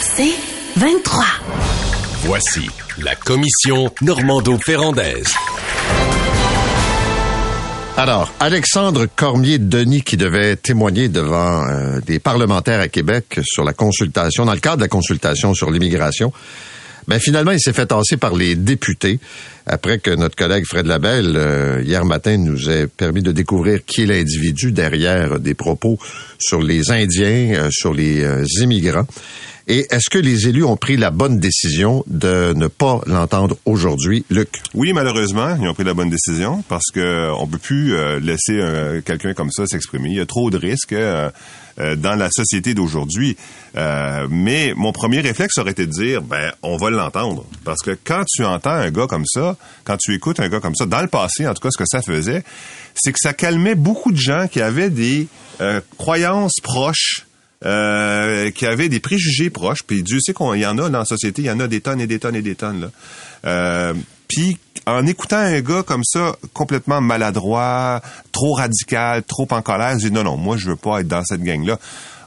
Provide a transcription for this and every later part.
C'est 23. Voici la commission Normando-Ferrandaise. Alors, Alexandre Cormier-Denis qui devait témoigner devant euh, des parlementaires à Québec sur la consultation, dans le cadre de la consultation sur l'immigration, ben finalement, il s'est fait tasser par les députés après que notre collègue Fred Labelle, euh, hier matin, nous ait permis de découvrir qui est l'individu derrière des propos sur les Indiens, euh, sur les immigrants. Et est-ce que les élus ont pris la bonne décision de ne pas l'entendre aujourd'hui, Luc? Oui, malheureusement, ils ont pris la bonne décision parce que on peut plus euh, laisser euh, quelqu'un comme ça s'exprimer. Il y a trop de risques euh, dans la société d'aujourd'hui. mais mon premier réflexe aurait été de dire, ben, on va l'entendre. Parce que quand tu entends un gars comme ça, quand tu écoutes un gars comme ça, dans le passé, en tout cas, ce que ça faisait, c'est que ça calmait beaucoup de gens qui avaient des croyances proches euh, qui avaient des préjugés proches. Puis Dieu sait qu'il y en a dans la société, il y en a des tonnes et des tonnes et des tonnes. Là. Euh, puis en écoutant un gars comme ça, complètement maladroit, trop radical, trop en colère, je dis non, non, moi je veux pas être dans cette gang-là.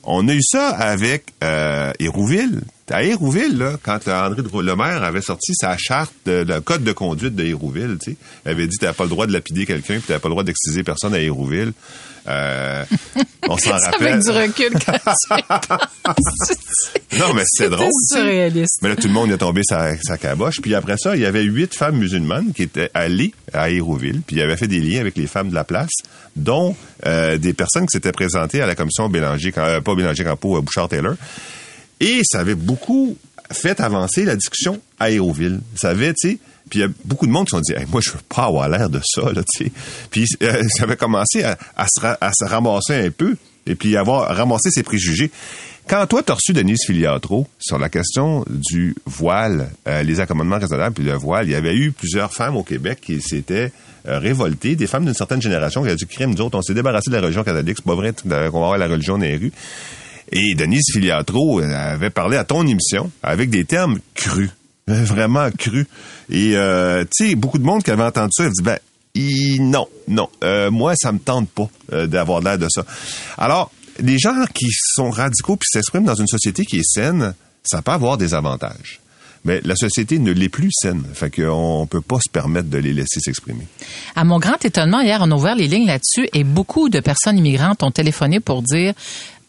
On a eu ça avec euh, Hérouville. À Hérouville, là, quand André Lemaire avait sorti sa charte, de, le code de conduite de Hérouville, tu sais, il avait dit t'as pas le droit de lapider quelqu'un, puis t'as pas le droit d'exciser personne à Hérouville. Euh, on s'en rappelle. Avec du recul quand Non, mais c'est drôle. C'est surréaliste. Mais là, tout le monde est tombé sa, sa caboche. Puis après ça, il y avait huit femmes musulmanes qui étaient allées à Hérouville, puis il avait fait des liens avec les femmes de la place, dont euh, des personnes qui s'étaient présentées à la commission Bélanger, euh, pas Bélanger Campo, euh, Bouchard-Taylor. Et ça avait beaucoup fait avancer la discussion à Hérouville. Ça avait, tu sais, puis il y a beaucoup de monde qui se dit, moi, je veux pas avoir l'air de ça, là, tu sais. Puis euh, ça avait commencé à, se ramasser un peu et puis avoir ramassé ses préjugés. Quand toi, tu as reçu Denise Filiatro sur la question du voile, euh, les accommodements raisonnables puis le voile, il y avait eu plusieurs femmes au Québec qui s'étaient euh, révoltées, des femmes d'une certaine génération qui avaient du crime. Nous autres, on s'est débarrassé de la religion catholique. C'est pas vrai qu'on va avoir la religion dans. Et Denise Filiatro avait parlé à ton émission avec des termes crus. Euh, vraiment cru. Et euh, tu sais, beaucoup de monde qui avait entendu ça, il dit ben non, non, euh, moi ça me tente pas d'avoir l'air de ça. Alors, les gens qui sont radicaux puis s'expriment dans une société qui est saine, ça peut avoir des avantages. Mais la société ne l'est plus saine. Fait qu'on peut pas se permettre de les laisser s'exprimer. À mon grand étonnement, hier, on a ouvert les lignes là-dessus et beaucoup de personnes immigrantes ont téléphoné pour dire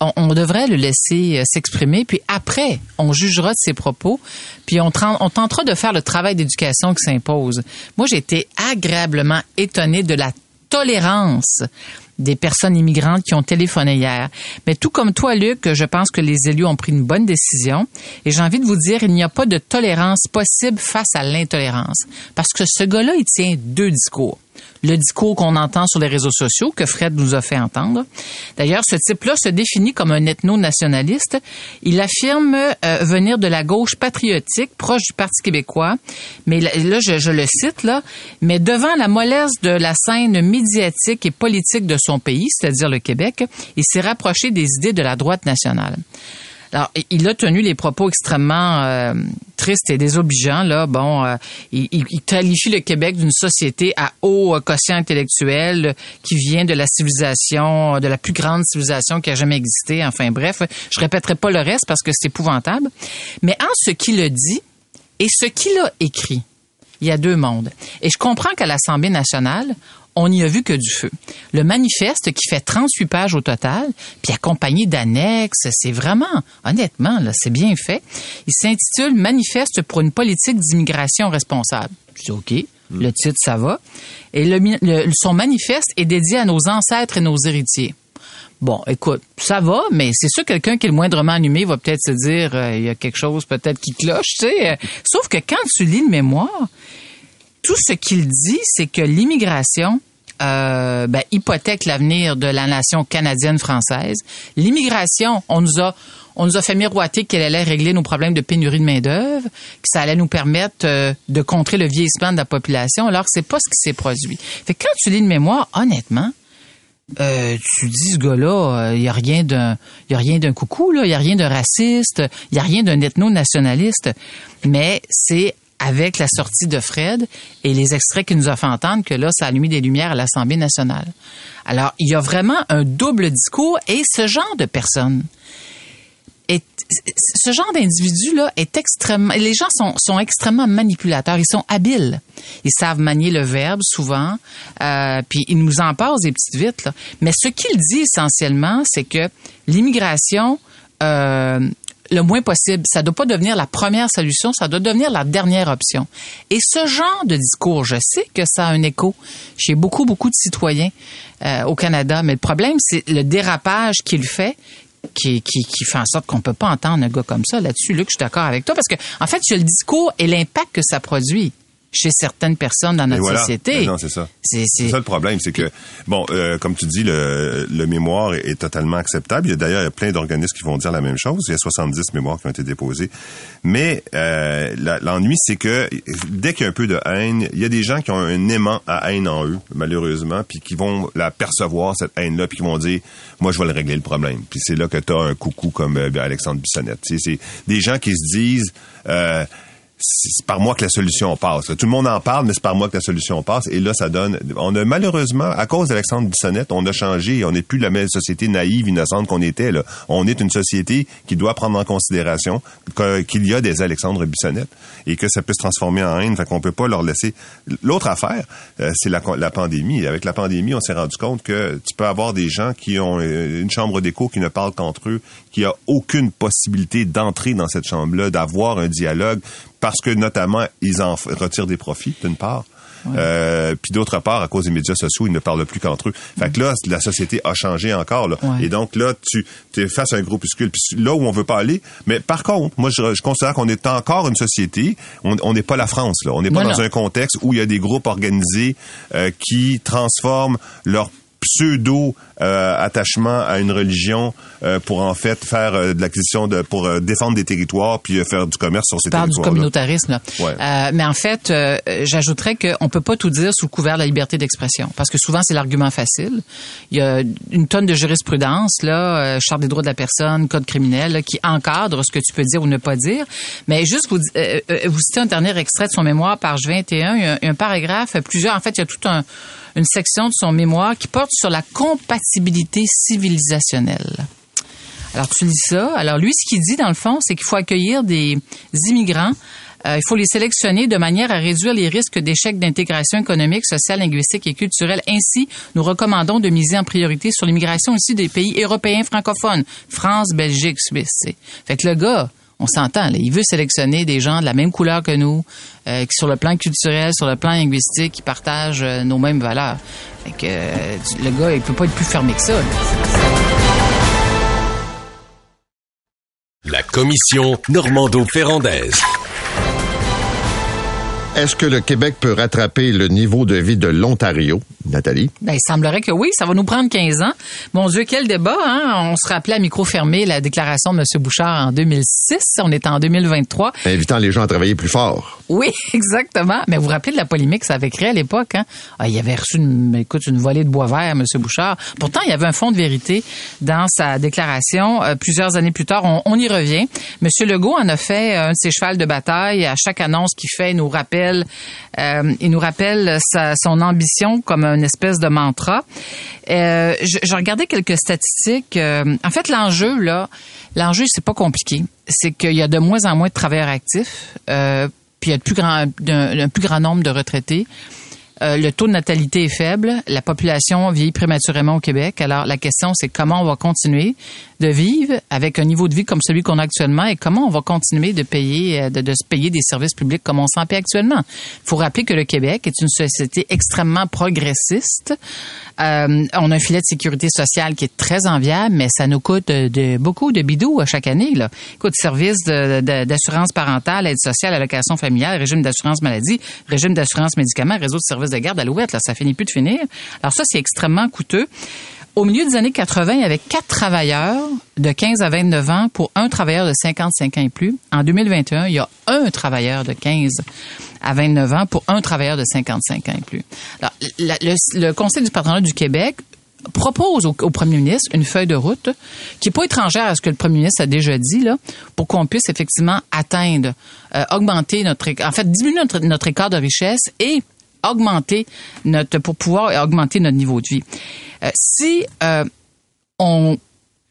on, devrait le laisser euh, s'exprimer, puis après, on jugera de ses propos, puis on, on tentera de faire le travail d'éducation qui s'impose. Moi, j'ai été agréablement étonnée de la tolérance des personnes immigrantes qui ont téléphoné hier. Mais tout comme toi, Luc, je pense que les élus ont pris une bonne décision. Et j'ai envie de vous dire, il n'y a pas de tolérance possible face à l'intolérance. Parce que ce gars-là, il tient deux discours le discours qu'on entend sur les réseaux sociaux, que Fred nous a fait entendre. D'ailleurs, ce type-là se définit comme un ethno-nationaliste. Il affirme euh, venir de la gauche patriotique, proche du Parti québécois. Mais là, je, le cite, là, mais devant la mollesse de la scène médiatique et politique de son pays, c'est-à-dire le Québec, il s'est rapproché des idées de la droite nationale. Alors, il a tenu les propos extrêmement euh, tristes et désobligeants. Là, bon, euh, il, qualifie le Québec d'une société à haut euh, quotient intellectuel qui vient de la civilisation, de la plus grande civilisation qui a jamais existé. Enfin, bref, je répéterai pas le reste parce que c'est épouvantable. Mais en ce qu'il a dit et ce qu'il a écrit, il y a deux mondes. Et je comprends qu'à l'Assemblée nationale, on n'y a vu que du feu. Le manifeste qui fait 38 pages au total, puis accompagné d'annexes, c'est vraiment, honnêtement, là, c'est bien fait. Il s'intitule Manifeste pour une politique d'immigration responsable. Je dis OK. Hmm. Le titre, ça va. Et le, son manifeste est dédié à nos ancêtres et nos héritiers. Bon, écoute, ça va, mais c'est sûr quelqu'un qui est le moindrement animé va peut-être se dire euh, il y a quelque chose peut-être qui cloche, tu sais. Sauf que quand tu lis le mémoire, tout ce qu'il dit, c'est que l'immigration euh, ben, hypothèque l'avenir de la nation canadienne-française. L'immigration, on nous a on nous a fait miroiter qu'elle allait régler nos problèmes de pénurie de main-d'œuvre, que ça allait nous permettre euh, de contrer le vieillissement de la population, alors que c'est pas ce qui s'est produit. Fait que quand tu lis une mémoire, honnêtement, euh, tu dis ce gars-là, il y a rien d'un, y a rien d'un coucou là, il y a rien de raciste, il y a rien d'un ethno-nationaliste, mais c'est avec la sortie de Fred et les extraits qu'il nous a fait entendre que là, ça a allumé des lumières à l'Assemblée nationale. Alors, il y a vraiment un double discours et ce genre de personnes, est ce genre d'individu là est extrêmement les gens sont sont extrêmement manipulateurs ils sont habiles ils savent manier le verbe souvent euh, puis ils nous en des petites vites là. mais ce qu'il dit essentiellement c'est que l'immigration euh, le moins possible. Ça doit pas devenir la première solution, ça doit devenir la dernière option. Et ce genre de discours, je sais que ça a un écho chez beaucoup, beaucoup de citoyens euh, au Canada, mais le problème, c'est le dérapage qu'il fait. Qui, qui, fait en sorte qu'on peut pas entendre un gars comme ça là-dessus. Luc, je suis d'accord avec toi parce que, en fait, a le discours et l'impact que ça produit chez certaines personnes dans notre voilà. société. Non, c'est ça. C'est- ça le problème, c'est que bon, euh, comme tu dis, le, le mémoire est, est totalement acceptable. Il y a d'ailleurs il y a plein d'organismes qui vont dire la même chose. Il y a 70 mémoires qui ont été déposées. Mais euh, l'ennui, c'est que dès qu'il y a un peu de haine, il y a des gens qui ont un aimant à haine en eux, malheureusement, puis qui vont la percevoir cette haine-là, puis qui vont dire, moi, je vais le régler le problème. Puis c'est là que tu as un coucou comme euh, Alexandre Bissonnette. C'est des gens qui se disent. Euh, c'est par moi que la solution passe. Tout le monde en parle, mais c'est par moi que la solution passe. Et là, ça donne. On a malheureusement, à cause d'Alexandre Bissonnette, on a changé. On n'est plus la même société naïve, innocente qu'on était. Là. On est une société qui doit prendre en considération qu'il y a des Alexandre Bissonnette et que ça peut se transformer en haine. Fait qu'on peut pas leur laisser. L'autre affaire, euh, c'est la, la pandémie. Avec la pandémie, on s'est rendu compte que tu peux avoir des gens qui ont euh, une chambre d'écho qui ne parlent qu'entre eux, qui a aucune possibilité d'entrer dans cette chambre-là, d'avoir un dialogue parce que notamment ils en retirent des profits d'une part. Euh, puis d'autre part, à cause des médias sociaux, ils ne parlent plus qu'entre eux. Fait que là, la société a changé encore. Là. Ouais. Et donc là, tu es face à un groupuscule. Puis là où on veut pas aller, mais par contre, moi, je, je considère qu'on est encore une société. On on n'est pas la France. Là. On n'est pas Non, dans non. un contexte où il y a des groupes organisés euh, qui transforment leur pseudo euh, attachement à une religion euh, pour en fait faire euh, de l'acquisition de pour euh, défendre des territoires puis euh, faire du commerce sur ces Tu parles du territoires communautarisme. Là. Ouais. Euh, mais en fait, euh, j'ajouterais qu'on peut pas tout dire sous couvert de la liberté d'expression, parce que souvent c'est l'argument facile. Il y a une tonne de jurisprudence, là, euh, charte des droits de la personne, code criminel, là, qui encadre ce que tu peux dire ou ne pas dire. Mais juste vous, vous citez un dernier extrait de son mémoire, page 21, il y a un, un paragraphe, plusieurs. En fait, il y a tout un une section de son mémoire qui porte sur la compatibilité civilisationnelle. Alors, tu lis ça. Alors, lui, ce qu'il dit, dans le fond, c'est qu'il faut accueillir des immigrants. Euh, il faut les sélectionner de manière à réduire les risques d'échec d'intégration économique, sociale, linguistique et culturelle. Ainsi, nous recommandons de miser en priorité sur l'immigration aussi des pays européens francophones, France, Belgique, Suisse. Fait que le gars, on s'entend, il veut sélectionner des gens de la même couleur que nous, euh, qui sur le plan culturel, sur le plan linguistique, qui partagent euh, nos mêmes valeurs. Fait euh, le gars, il peut pas être plus fermé que ça. La commission Normando-Ferrandaise. Est-ce que le Québec peut rattraper le niveau de vie de l'Ontario, Nathalie? Ben, il semblerait que oui, ça va nous prendre 15 ans. Mon Dieu, quel débat, hein? On se rappelait à micro fermé la déclaration de M. Bouchard en 2006. On est en 2023. Invitant les gens à travailler plus fort. Oui, exactement. Mais vous vous rappelez de la polémique que ça avait créé à l'époque, hein? Ah, il avait reçu une, écoute, une volée de bois vert, M. Bouchard. Pourtant, il y avait un fond de vérité dans sa déclaration. Euh, plusieurs années plus tard, on, on y revient. M. Legault en a fait un de ses chevals de bataille. À chaque annonce qu'il fait, il nous rappelle, euh, il nous rappelle son ambition comme une espèce de mantra. Euh, je regardais quelques statistiques. Euh, en fait, l'enjeu, là, l'enjeu, c'est pas compliqué. C'est qu'il y a de moins en moins de travailleurs actifs. Puis il y a de plus grand, un plus grand nombre de retraités. Euh, le taux de natalité est faible. La population vieillit prématurément au Québec. Alors, la question, c'est comment on va continuer de vivre avec un niveau de vie comme celui qu'on a actuellement et comment on va continuer de payer, euh, de, de se payer des services publics comme on s'en paie actuellement. Il faut rappeler que le Québec est une société extrêmement progressiste. Euh, on a un filet de sécurité sociale qui est très enviable, mais ça nous coûte de, beaucoup de bidous à chaque année. Là. Écoute, service d'assurance parentale, aide sociale, allocation familiale, régime d'assurance maladie, régime d'assurance médicaments, réseau de services de garde à l'ouest, là, ça finit plus de finir. Alors ça, c'est extrêmement coûteux. Au milieu des années 80, il y avait quatre travailleurs de 15 à 29 ans pour un travailleur de 55 ans et plus. En 2021, il y a un travailleur de 15 à 29 ans pour un travailleur de 55 ans et plus. Alors, le, Conseil du patronat du Québec propose au, premier ministre une feuille de route qui est pas étrangère à ce que le premier ministre a déjà dit là pour qu'on puisse effectivement atteindre euh, augmenter notre en fait diminuer notre écart de richesse et augmenter notre pour pouvoir augmenter notre niveau de vie. Euh, si euh, on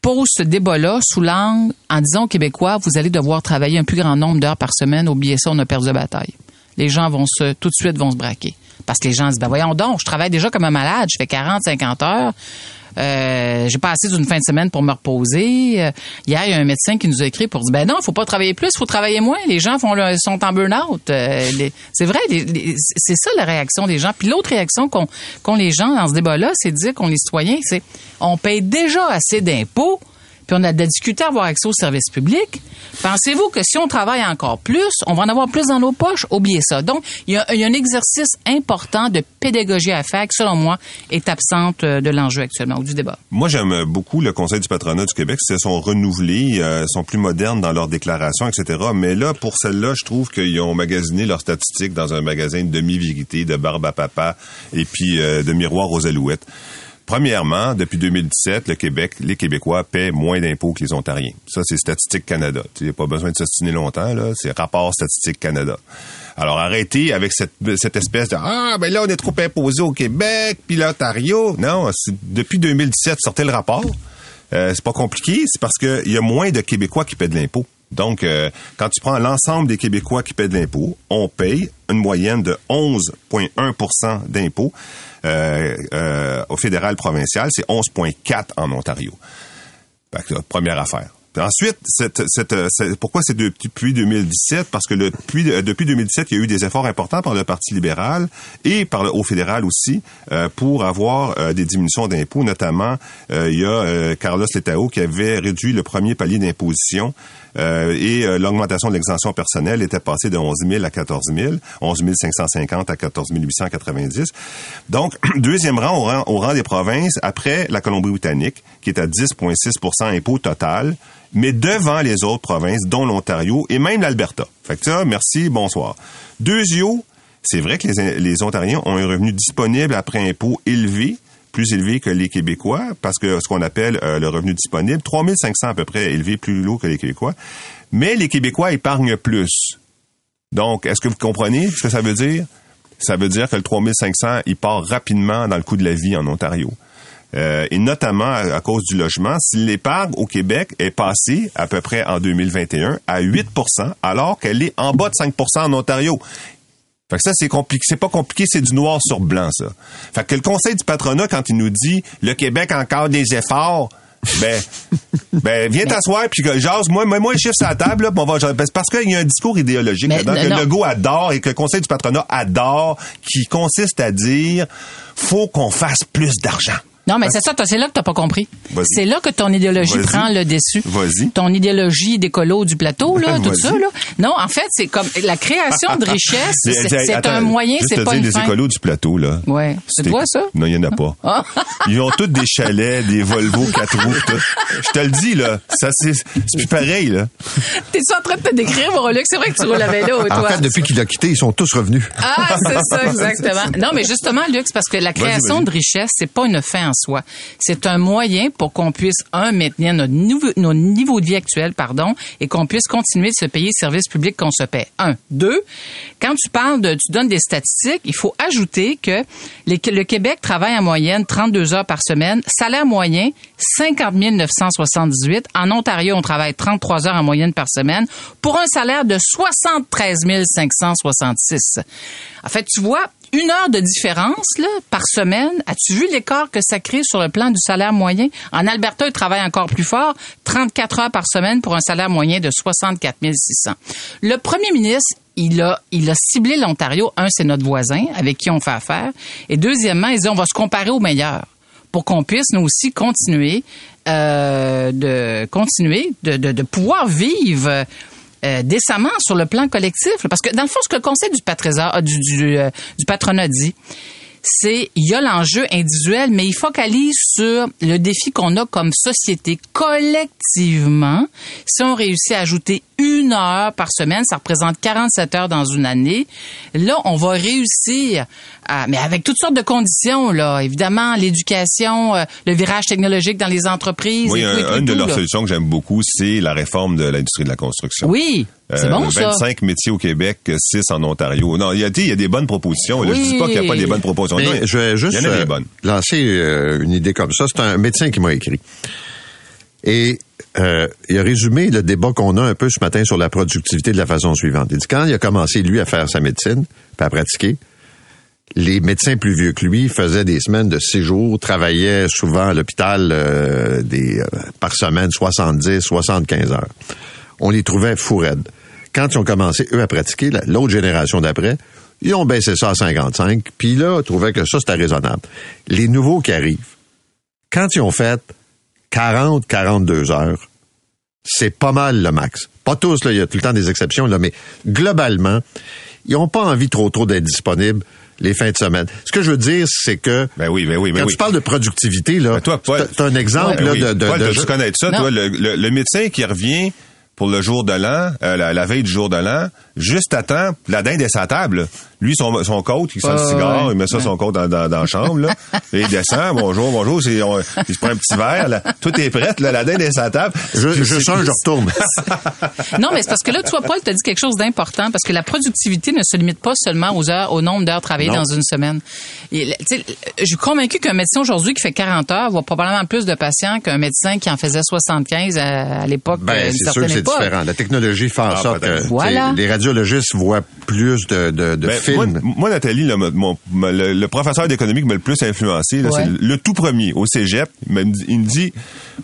pose ce débat-là sous l'angle en disant aux Québécois, vous allez devoir travailler un plus grand nombre d'heures par semaine. Oubliez ça, on a perdu la bataille. Les gens vont se, tout de suite vont se braquer. Parce que les gens disent, ben voyons donc, je travaille déjà comme un malade, je fais 40, 50 heures. Euh, j'ai pas assez d'une fin de semaine pour me reposer. Euh, hier, il y a un médecin qui nous a écrit pour dire ben non, faut pas travailler plus, faut travailler moins. Les gens font le- sont en burn-out. Euh, c'est vrai, c'est ça la réaction des gens. Puis l'autre réaction qu'ont les gens dans ce débat-là, c'est de dire qu'on les citoyens, c'est on paye déjà assez d'impôts. Puis on a à avoir accès aux services publics. Pensez-vous que si on travaille encore plus, on va en avoir plus dans nos poches? Oubliez ça. Donc, il y a, y a un exercice important de pédagogie à faire qui, selon moi, est absente euh, de l'enjeu actuellement ou du débat. Moi, j'aime beaucoup le Conseil du patronat du Québec. Ils sont renouvelés, euh, sont plus modernes dans leurs déclarations, etc. Mais là, pour celle-là, je trouve qu'ils ont magasiné leurs statistiques dans un magasin de demi-vérité, de barbe à papa et puis euh, de miroir aux alouettes. Premièrement, depuis 2017, le Québec, les Québécois paient moins d'impôts que les Ontariens. Ça, c'est Statistique Canada. Tu n'as pas besoin de s'ostiner longtemps, là. C'est rapport Statistique Canada. Alors, arrêtez avec cette, espèce de Ah, ben là, on est trop imposé au Québec, puis l'Ontario. Non, depuis 2017, sortez le rapport. Euh, c'est pas compliqué, c'est parce qu'il y a moins de Québécois qui paient de l'impôt. Donc, euh, quand tu prends l'ensemble des Québécois qui paient de l'impôt, on paye une moyenne de 11,1% d'impôt. Euh, euh, au fédéral provincial, c'est 11,4 en Ontario. Première affaire. Ensuite, cette, cette, euh, pourquoi c'est depuis 2017? Parce que le, depuis, euh, depuis 2017, il y a eu des efforts importants par le Parti libéral et par le Haut fédéral aussi euh, pour avoir euh, des diminutions d'impôts. Notamment, euh, il y a euh, Carlos Letao qui avait réduit le premier palier d'imposition euh, et euh, l'augmentation de l'exemption personnelle était passée de 11 000 à 14 000, 11 550 à 14 890. Donc, deuxième rang au, rang au rang des provinces après la Colombie-Britannique, qui est à 10,6% impôt total, mais devant les autres provinces, dont l'Ontario et même l'Alberta. Fait que ça, merci, bonsoir. Deuxio, c'est vrai que les, les Ontariens ont un revenu disponible après impôt élevé, plus élevé que les Québécois, parce que ce qu'on appelle euh, le revenu disponible, 3500 à peu près élevé, plus lourd que les Québécois. Mais les Québécois épargnent plus. Donc, est-ce que vous comprenez ce que ça veut dire? Ça veut dire que le 3500, il part rapidement dans le coût de la vie en Ontario. Euh, et notamment à, à cause du logement, si l'épargne au Québec est passée à peu près en 2021 à 8% alors qu'elle est en bas de 5% en Ontario. Fait que ça, c'est compliqué. C'est pas compliqué, c'est du noir sur blanc, ça. Fait que le Conseil du patronat, quand il nous dit le Québec a encore des efforts, ben, ben, viens t'asseoir puis que jase, moi, moi, moi, le chiffre sur la table, là, on va, parce qu'il y a un discours idéologique non, que non. Legault adore et que le Conseil du patronat adore, qui consiste à dire, faut qu'on fasse plus d'argent. Non, mais c'est ça, c'est là que t'as pas compris. Vas-y. C'est là que ton idéologie prend le dessus. Vas-y. Ton idéologie d'écolo du plateau, là, tout ça, là. Non, en fait, c'est comme la création de richesse, c'est attends, un moyen, juste c'est pas dire, une les fin. écolos du plateau, là. Ouais. C'est toi, ça? Non, il n'y en a pas. Ah. Ils ont tous des chalets, des Volvo 4 roues, tout. Je te le dis, là. Ça, c'est, c'est plus pareil, là. T'es-tu en train de te décrire, mon Luc? C'est vrai que tu roules à vélo, En toi. fait, depuis qu'il a quitté, ils sont tous revenus. Ah, c'est ça, exactement. Non, mais justement, Luc, parce que la création de richesse, c'est pas une fin en C'est un moyen pour qu'on puisse, un, maintenir notre niveau, notre niveau de vie actuel, pardon, et qu'on puisse continuer de se payer les services publics qu'on se paie. Un. Deux, quand tu parles de, tu donnes des statistiques, il faut ajouter que le Québec travaille en moyenne 32 heures par semaine. Salaire moyen, 50 978. En Ontario, on travaille 33 heures en moyenne par semaine pour un salaire de 73 566. En fait, tu vois, une heure de différence là, par semaine, as-tu vu l'écart que ça crée sur le plan du salaire moyen? En Alberta, ils travaillent encore plus fort, 34 heures par semaine pour un salaire moyen de 64 600. Le premier ministre, il a, il a ciblé l'Ontario. Un, c'est notre voisin avec qui on fait affaire. Et deuxièmement, il dit, on va se comparer aux meilleurs pour qu'on puisse nous aussi continuer euh, de continuer de, pouvoir vivre euh, décemment sur le plan collectif. Parce que dans le fond, ce que le Conseil du, patrésor, du, du, euh, du patronat dit, c'est il y a l'enjeu individuel, mais il focalise sur le défi qu'on a comme société collectivement. Si on réussit à ajouter une heure par semaine, ça représente 47 heures dans une année. Là, on va réussir, à, mais avec toutes sortes de conditions, là. Évidemment, l'éducation, euh, le virage technologique dans les entreprises. Oui, et tout, et un- tout, une de leurs là. solutions que j'aime beaucoup, c'est la réforme de l'industrie de la construction. Oui, Euh, bon, ça. 25 métiers au Québec, 6 en Ontario. Non, il y a, il y a des bonnes propositions. Là, Je dis pas qu'il n'y a pas des bonnes propositions. Non, je vais juste il y en a des euh, bonnes. lancer euh, une idée comme ça. C'est un médecin qui m'a écrit. Et euh, il a résumé le débat qu'on a un peu ce matin sur la productivité de la façon suivante. Il dit quand il a commencé, lui, à faire sa médecine, puis à pratiquer, les médecins plus vieux que lui faisaient des semaines de six jours, travaillaient souvent à l'hôpital euh, des euh, par semaine 70, 75 heures. On les trouvait fou raides. Quand ils ont commencé, eux, à pratiquer, la- l'autre génération d'après, ils ont baissé ça à 55, puis là, ils trouvaient que ça, c'était raisonnable. Les nouveaux qui arrivent, quand ils ont fait 40, 42 heures, c'est pas mal le max. Pas tous, là, il y a tout le temps des exceptions, là, mais globalement, ils n'ont pas envie trop trop d'être disponibles les fins de semaine. Ce que je veux dire, c'est que Ben oui, ben oui, ben quand oui. tu parles de productivité, là, Ben toi, Paul- un exemple Ben là, oui. de, de, Paul, de- dois-tu connaître ça, Non. toi, le, le- le médecin qui revient pour le jour de l'an, euh, la, la veille du jour de l'an, juste à temps, la dinde est sa table. Lui, son, son coat, il sent le Ouais, cigare, ouais. il met ça son coat dans, dans, dans la chambre, là. Et il descend, bonjour, bonjour, c'est, on- il se prend un petit verre, là. Tout est prêt, là, la dinde est sa table. je, je C'est- change, je retourne. Non, mais c'est parce que là, toi, Paul, tu as dit quelque chose d'important, parce que la productivité ne se limite pas seulement aux heures, au nombre d'heures travaillées Non. dans une semaine. Et, tu sais, je suis convaincu qu'un médecin aujourd'hui qui fait 40 heures voit probablement plus de patients qu'un médecin qui en faisait 75 à, à l'époque. Ben, euh, d'une c'est sûr que c'est différent. La technologie fait en Ah, sorte que Voilà. les radiologistes voient plus de, de, de Ben, films. Moi, moi, Nathalie, là, mon- le, le professeur d'économie qui m'a le plus influencé, là, Ouais. c'est le tout premier au cégep. Il me dit- il me dit,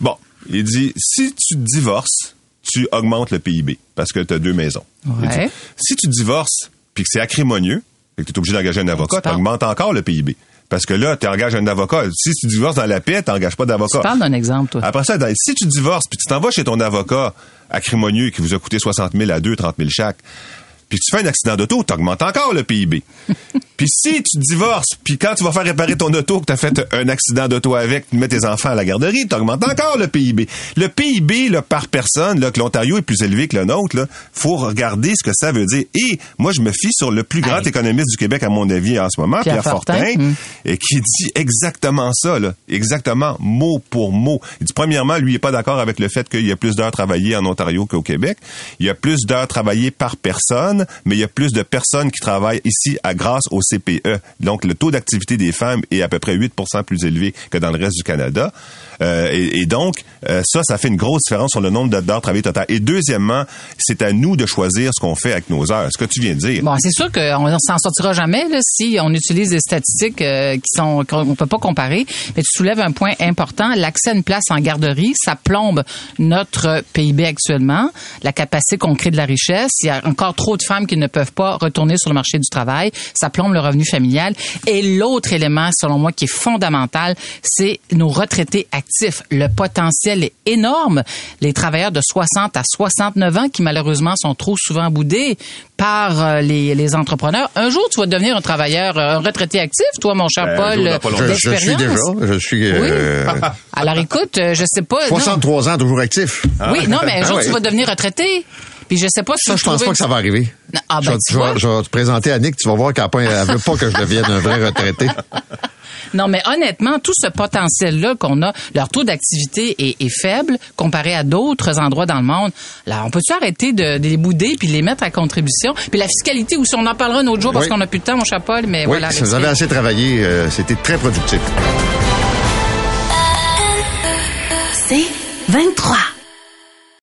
bon, il dit, si tu divorces, tu augmentes le PIB parce que tu as deux maisons. Il Ouais. dit, si tu divorces puis que c'est acrimonieux, et que tu es obligé d'engager un avocat, tu augmentes encore le PIB. Parce que là, tu engages un avocat. Si tu divorces dans la paix, tu n'engages pas d'avocat. Tu parles d'un exemple, toi. Après ça, dans- si tu divorces, puis tu t'en vas chez ton avocat acrimonieux qui vous a coûté 60 000 à 2, 30 000 chaque, puis que tu fais un accident d'auto, t'augmentes encore le PIB. puis si tu divorces, puis quand tu vas faire réparer ton auto, que tu as fait un accident d'auto avec, tu mets tes enfants à la garderie, t'augmentes encore le PIB. Le PIB là, par personne, là, que l'Ontario est plus élevé que le nôtre, là, faut regarder ce que ça veut dire. Et moi, je me fie sur le plus grand économiste du Québec, à mon avis, en ce moment, Pierre Pierre, Fortin, Fortin. Mm. et qui dit exactement ça, là, exactement mot pour mot. Il dit premièrement, lui, il est pas d'accord avec le fait qu'il y a plus d'heures travaillées en Ontario qu'au Québec. Il y a plus d'heures travaillées par personne, mais il y a plus de personnes qui travaillent ici à grâce au CPE. Donc, le taux d'activité des femmes est à peu près 8% plus élevé que dans le reste du Canada. Euh, et, et donc, euh, ça, ça fait une grosse différence sur le nombre d'heures travaillées total. Et deuxièmement, c'est à nous de choisir ce qu'on fait avec nos heures. Ce que tu viens de dire. Bon, c'est sûr qu'on ne s'en sortira jamais là, si on utilise des statistiques euh, qui sont qu'on peut pas comparer. Mais tu soulèves un point important. L'accès à une place en garderie, ça plombe notre PIB actuellement, la capacité qu'on crée de la richesse. Il y a encore trop de femmes qui ne peuvent pas retourner sur le marché du travail. Ça plombe le revenu familial. Et l'autre élément, selon moi, qui est fondamental, c'est nos retraités actifs. Le potentiel est énorme. Les travailleurs de 60 à 69 ans qui malheureusement sont trop souvent boudés par euh, les, les entrepreneurs. Un jour, tu vas devenir un travailleur, euh, un retraité actif, toi, mon cher Ben, Paul, je, je suis déjà, je suis Oui. euh, Alors écoute, je sais pas. non. 63 ans, toujours actif. Oui, non, mais un Ah jour, ouais. tu vas devenir retraité. Puis je sais pas si Ça, je pense trouver- pas que ça va arriver. Ah, je, ben, vais- tu je vais- je vais te présenter Annick, tu vas voir qu'à point, elle veut pas que je devienne un vrai retraité. Non, mais honnêtement, tout ce potentiel-là qu'on a, leur taux d'activité est, est faible comparé à d'autres endroits dans le monde. Là, on peut-tu arrêter de, de les bouder puis de les mettre à contribution? Puis la fiscalité aussi, on en parlera un autre jour parce Oui. qu'on n'a plus de temps, mon chapeau, mais Oui, voilà. si vous avez assez travaillé, euh, c'était très productif. C'est 23.